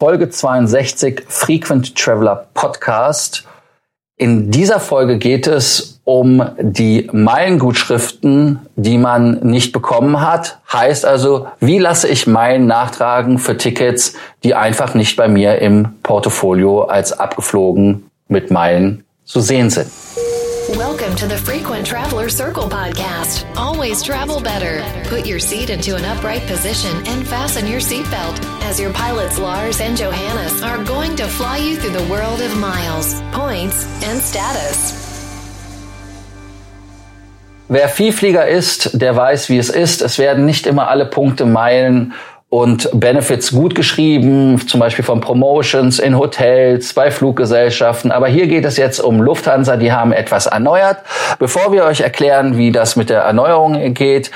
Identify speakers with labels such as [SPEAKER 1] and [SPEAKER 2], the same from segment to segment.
[SPEAKER 1] Folge 62 Frequent Traveler Podcast. In dieser Folge geht es um die Meilengutschriften, die man nicht bekommen hat. Heißt also, wie lasse ich Meilen nachtragen für Tickets, die einfach nicht bei mir im Portfolio als abgeflogen mit Meilen zu sehen sind.
[SPEAKER 2] Welcome to the Frequent Traveler Circle podcast. Always travel better. Put your seat into an upright position and fasten your seatbelt as your pilots Lars and Johannes are going to fly you through the world of miles, points and status.
[SPEAKER 1] Wer Vielflieger ist, der weiß, wie es ist. Es werden nicht immer alle Punkte, Meilen und Benefits gut geschrieben, zum Beispiel von Promotions in Hotels, bei Fluggesellschaften. Aber hier geht es jetzt um Lufthansa, die haben etwas erneuert. Bevor wir euch erklären, wie das mit der Erneuerung geht,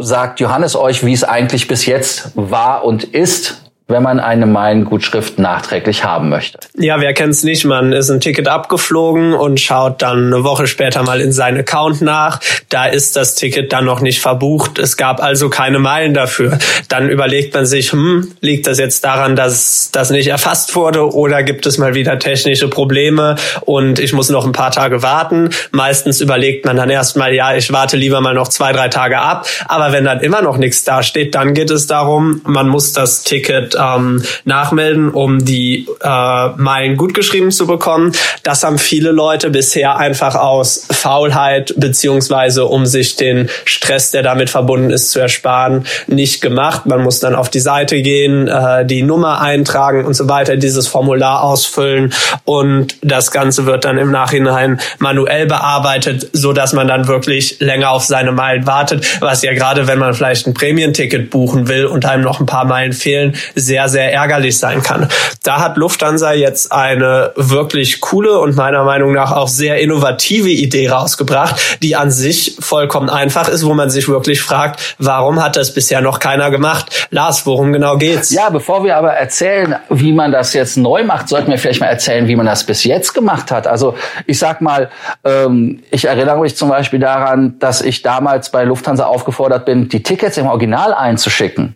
[SPEAKER 1] sagt Johannes euch, wie es eigentlich bis jetzt war und ist wenn man eine Meilengutschrift nachträglich haben möchte.
[SPEAKER 3] Ja, wer kennt's nicht? Man ist ein Ticket abgeflogen und schaut dann eine Woche später mal in seinen Account nach. Da ist das Ticket dann noch nicht verbucht. Es gab also keine Meilen dafür. Dann überlegt man sich, hm, liegt das jetzt daran, dass das nicht erfasst wurde oder gibt es mal wieder technische Probleme und ich muss noch ein paar Tage warten? Meistens überlegt man dann erstmal, ja, ich warte lieber mal noch zwei, drei Tage ab. Aber wenn dann immer noch nichts dasteht, dann geht es darum, man muss das Ticket ähm, nachmelden, um die äh, Meilen gut geschrieben zu bekommen. Das haben viele Leute bisher einfach aus Faulheit beziehungsweise um sich den Stress, der damit verbunden ist, zu ersparen, nicht gemacht. Man muss dann auf die Seite gehen, äh, die Nummer eintragen und so weiter, dieses Formular ausfüllen und das Ganze wird dann im Nachhinein manuell bearbeitet, so dass man dann wirklich länger auf seine Meilen wartet, was ja gerade, wenn man vielleicht ein Prämienticket buchen will und einem noch ein paar Meilen fehlen, sehr, sehr ärgerlich sein kann. Da hat Lufthansa jetzt eine wirklich coole und meiner Meinung nach auch sehr innovative Idee rausgebracht, die an sich vollkommen einfach ist, wo man sich wirklich fragt, warum hat das bisher noch keiner gemacht? Lars, worum genau geht's?
[SPEAKER 1] Ja, bevor wir aber erzählen, wie man das jetzt neu macht, sollten wir vielleicht mal erzählen, wie man das bis jetzt gemacht hat. Also ich sag mal, ähm, ich erinnere mich zum Beispiel daran, dass ich damals bei Lufthansa aufgefordert bin, die Tickets im Original einzuschicken.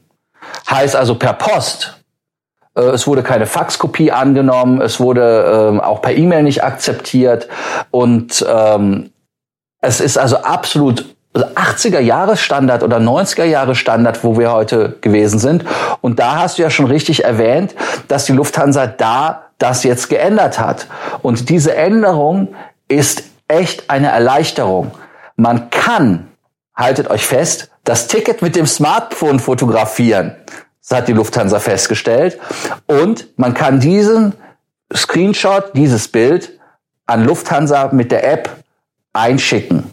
[SPEAKER 1] Heißt also per Post. Äh, es wurde keine Faxkopie angenommen, es wurde ähm, auch per E-Mail nicht akzeptiert und ähm, es ist also absolut 80er Jahre Standard oder 90er Jahre Standard, wo wir heute gewesen sind. Und da hast du ja schon richtig erwähnt, dass die Lufthansa da das jetzt geändert hat. Und diese Änderung ist echt eine Erleichterung. Man kann, haltet euch fest, das Ticket mit dem Smartphone fotografieren. Das hat die Lufthansa festgestellt. Und man kann diesen Screenshot, dieses Bild an Lufthansa mit der App einschicken.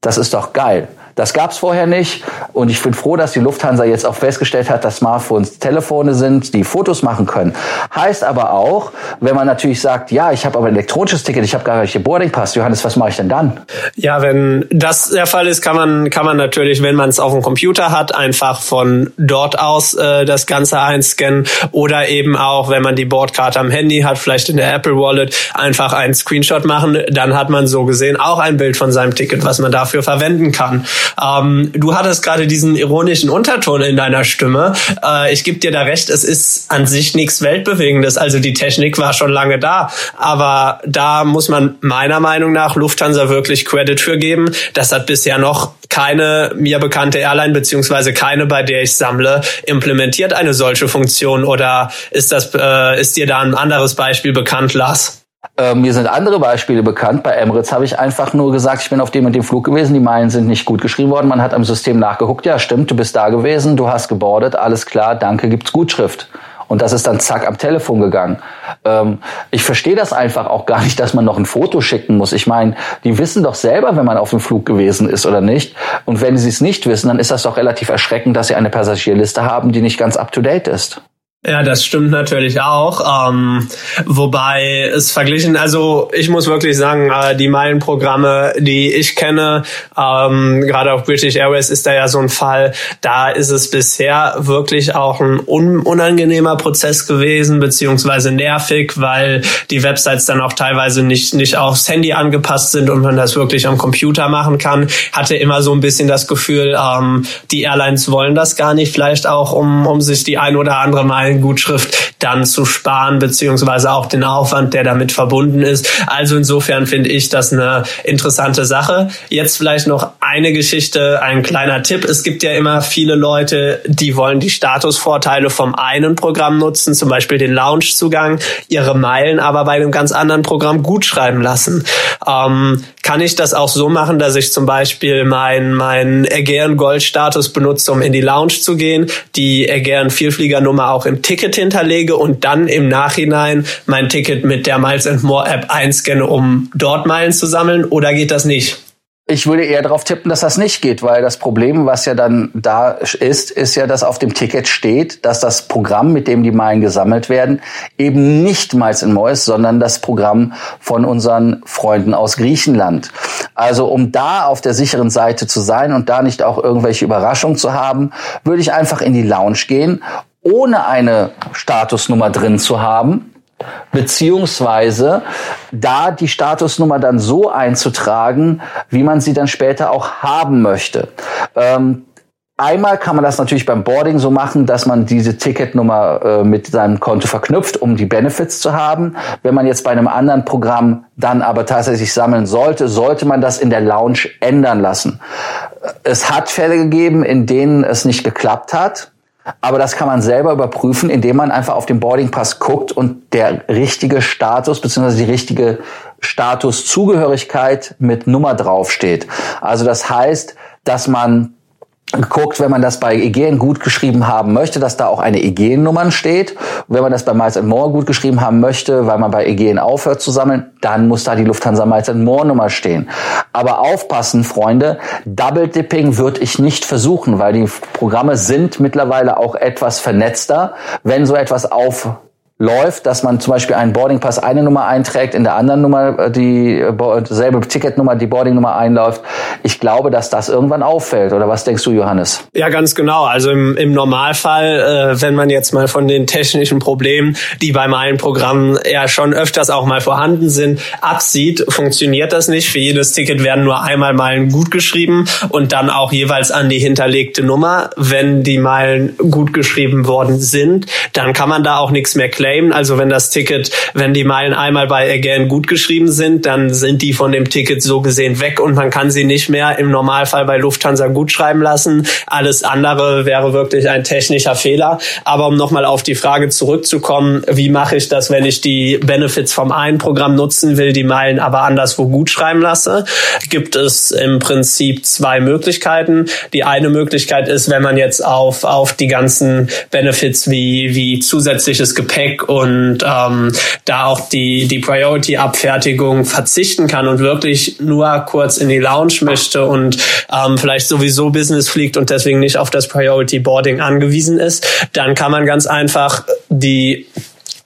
[SPEAKER 1] Das ist doch geil. Das gab's vorher nicht. Und ich bin froh, dass die Lufthansa jetzt auch festgestellt hat, dass Smartphones Telefone sind, die Fotos machen können. Heißt aber auch, wenn man natürlich sagt, ja, ich habe aber ein elektronisches Ticket, ich habe gar nicht Boarding Pass. Johannes, was mache ich denn dann?
[SPEAKER 3] Ja, wenn das der Fall ist, kann man kann man natürlich, wenn man es auf dem Computer hat, einfach von dort aus äh, das Ganze einscannen oder eben auch, wenn man die Bordkarte am Handy hat, vielleicht in der Apple Wallet, einfach einen Screenshot machen. Dann hat man so gesehen auch ein Bild von seinem Ticket, was man dafür verwenden kann. Ähm, du hattest gerade diesen ironischen Unterton in deiner Stimme. Äh, ich gebe dir da recht, es ist an sich nichts Weltbewegendes. Also die Technik war schon lange da. Aber da muss man meiner Meinung nach Lufthansa wirklich Credit für geben. Das hat bisher noch keine mir bekannte Airline beziehungsweise keine, bei der ich sammle, implementiert eine solche Funktion. Oder ist das äh, ist dir da ein anderes Beispiel bekannt, Lars?
[SPEAKER 1] Äh, mir sind andere Beispiele bekannt. Bei Emirates habe ich einfach nur gesagt, ich bin auf dem und dem Flug gewesen, die Meilen sind nicht gut geschrieben worden. Man hat am System nachgeguckt, ja stimmt, du bist da gewesen, du hast gebordet, alles klar, danke, gibt's Gutschrift. Und das ist dann zack am Telefon gegangen. Ähm, ich verstehe das einfach auch gar nicht, dass man noch ein Foto schicken muss. Ich meine, die wissen doch selber, wenn man auf dem Flug gewesen ist oder nicht. Und wenn sie es nicht wissen, dann ist das doch relativ erschreckend, dass sie eine Passagierliste haben, die nicht ganz up-to-date ist.
[SPEAKER 3] Ja, das stimmt natürlich auch. Ähm, wobei es verglichen, also ich muss wirklich sagen, äh, die Meilenprogramme, die ich kenne, ähm, gerade auf British Airways ist da ja so ein Fall, da ist es bisher wirklich auch ein un unangenehmer Prozess gewesen, beziehungsweise nervig, weil die Websites dann auch teilweise nicht, nicht aufs Handy angepasst sind und man das wirklich am Computer machen kann. Hatte immer so ein bisschen das Gefühl, ähm, die Airlines wollen das gar nicht, vielleicht auch, um, um sich die ein oder andere Meilen Meilengutschrift dann zu sparen, beziehungsweise auch den Aufwand, der damit verbunden ist. Also insofern finde ich das eine interessante Sache. Jetzt vielleicht noch eine Geschichte, ein kleiner Tipp. Es gibt ja immer viele Leute, die wollen die Statusvorteile vom einen Programm nutzen, zum Beispiel den Loungezugang, ihre Meilen aber bei einem ganz anderen Programm gut schreiben lassen. Ähm, kann ich das auch so machen, dass ich zum Beispiel meinen mein Aegean Gold Status benutze, um in die Lounge zu gehen, die Aegean Vielfliegernummer auch im Ticket hinterlege und dann im Nachhinein mein Ticket mit der Miles and More App einscanne, um dort Meilen zu sammeln? Oder geht das nicht?
[SPEAKER 1] Ich würde eher darauf tippen, dass das nicht geht, weil das Problem, was ja dann da ist, ist ja, dass auf dem Ticket steht, dass das Programm, mit dem die Meilen gesammelt werden, eben nicht Miles in Mois, sondern das Programm von unseren Freunden aus Griechenland. Also um da auf der sicheren Seite zu sein und da nicht auch irgendwelche Überraschungen zu haben, würde ich einfach in die Lounge gehen, ohne eine Statusnummer drin zu haben beziehungsweise da die Statusnummer dann so einzutragen, wie man sie dann später auch haben möchte. Ähm, Einmal kann man das natürlich beim Boarding so machen, dass man diese Ticketnummer äh, mit seinem Konto verknüpft, um die Benefits zu haben. Wenn man jetzt bei einem anderen Programm dann aber tatsächlich sammeln sollte, sollte man das in der Lounge ändern lassen. Es hat Fälle gegeben, in denen es nicht geklappt hat. Aber das kann man selber überprüfen, indem man einfach auf den Boarding Pass guckt und der richtige Status bzw. die richtige Statuszugehörigkeit mit Nummer draufsteht. Also das heißt, dass man guckt, wenn man das bei Egen gut geschrieben haben möchte, dass da auch eine Egen-Nummer steht. Und wenn man das bei Miles More gut geschrieben haben möchte, weil man bei Egen aufhört zu sammeln, dann muss da die Lufthansa Miles More Nummer stehen. Aber aufpassen, Freunde, Double Dipping würde ich nicht versuchen, weil die Programme sind mittlerweile auch etwas vernetzter. Wenn so etwas auf läuft, dass man zum Beispiel einen Boardingpass eine Nummer einträgt, in der anderen Nummer äh, die äh, selbe Ticketnummer, die Boardingnummer einläuft. Ich glaube, dass das irgendwann auffällt. Oder was denkst du, Johannes?
[SPEAKER 3] Ja, ganz genau. Also im, im Normalfall, äh, wenn man jetzt mal von den technischen Problemen, die bei meinen Programmen ja schon öfters auch mal vorhanden sind, absieht, funktioniert das nicht. Für jedes Ticket werden nur einmal Meilen gut geschrieben und dann auch jeweils an die hinterlegte Nummer. Wenn die Meilen gut geschrieben worden sind, dann kann man da auch nichts mehr claimen claimen. Also wenn das Ticket, wenn die Meilen einmal bei Again gut geschrieben sind, dann sind die von dem Ticket so gesehen weg und man kann sie nicht mehr im Normalfall bei Lufthansa gut schreiben lassen. Alles andere wäre wirklich ein technischer Fehler. Aber um nochmal auf die Frage zurückzukommen, wie mache ich das, wenn ich die Benefits vom einen Programm nutzen will, die Meilen aber anderswo gut schreiben lasse, gibt es im Prinzip zwei Möglichkeiten. Die eine Möglichkeit ist, wenn man jetzt auf, auf die ganzen Benefits wie, wie zusätzliches Gepäck und ähm, da auch die, die Priority-Abfertigung verzichten kann und wirklich nur kurz in die Lounge möchte und ähm, vielleicht sowieso Business fliegt und deswegen nicht auf das Priority Boarding angewiesen ist, dann kann man ganz einfach die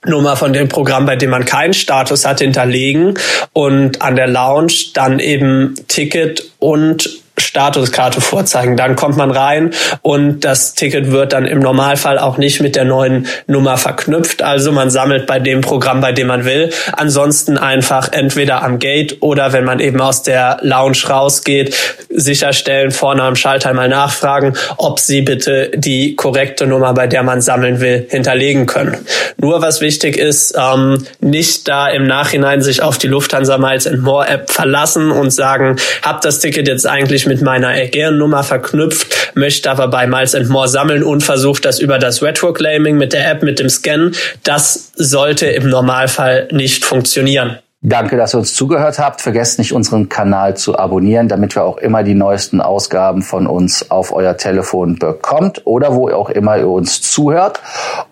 [SPEAKER 3] Nummer von dem Programm, bei dem man keinen Status hat, hinterlegen und an der Lounge dann eben Ticket und Statuskarte vorzeigen. Dann kommt man rein und das Ticket wird dann im Normalfall auch nicht mit der neuen Nummer verknüpft. Also man sammelt bei dem Programm, bei dem man will. Ansonsten einfach entweder am Gate oder wenn man eben aus der Lounge rausgeht, sicherstellen, vorne am Schalter mal nachfragen, ob sie bitte die korrekte Nummer, bei der man sammeln will, hinterlegen können. Nur was wichtig ist, ähm, nicht da im Nachhinein sich auf die Lufthansa Miles More App verlassen und sagen, hab das Ticket jetzt eigentlich mit meiner Aegean-Nummer verknüpft, möchte aber bei Miles More sammeln und versucht das über das Retro-Claiming mit der App, mit dem Scan. Das sollte im Normalfall nicht funktionieren.
[SPEAKER 1] Danke, dass ihr uns zugehört habt. Vergesst nicht, unseren Kanal zu abonnieren, damit wir auch immer die neuesten Ausgaben von uns auf euer Telefon bekommt oder wo auch immer ihr uns zuhört.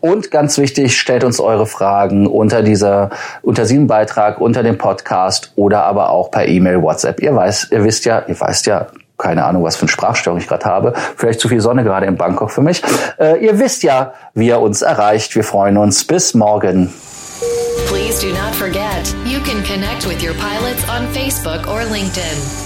[SPEAKER 1] Und ganz wichtig, stellt uns eure Fragen unter dieser, unter diesem Beitrag, unter dem Podcast oder aber auch per E-Mail, WhatsApp. Ihr weiß, ihr wisst ja, ihr weißt ja, keine Ahnung, was für eine Sprachstörung ich gerade habe. Vielleicht zu viel Sonne gerade in Bangkok für mich. Äh, ihr wisst ja, wie ihr uns erreicht. Wir freuen uns. Bis morgen.
[SPEAKER 2] Please do not forget, you can connect with your pilots on Facebook or LinkedIn.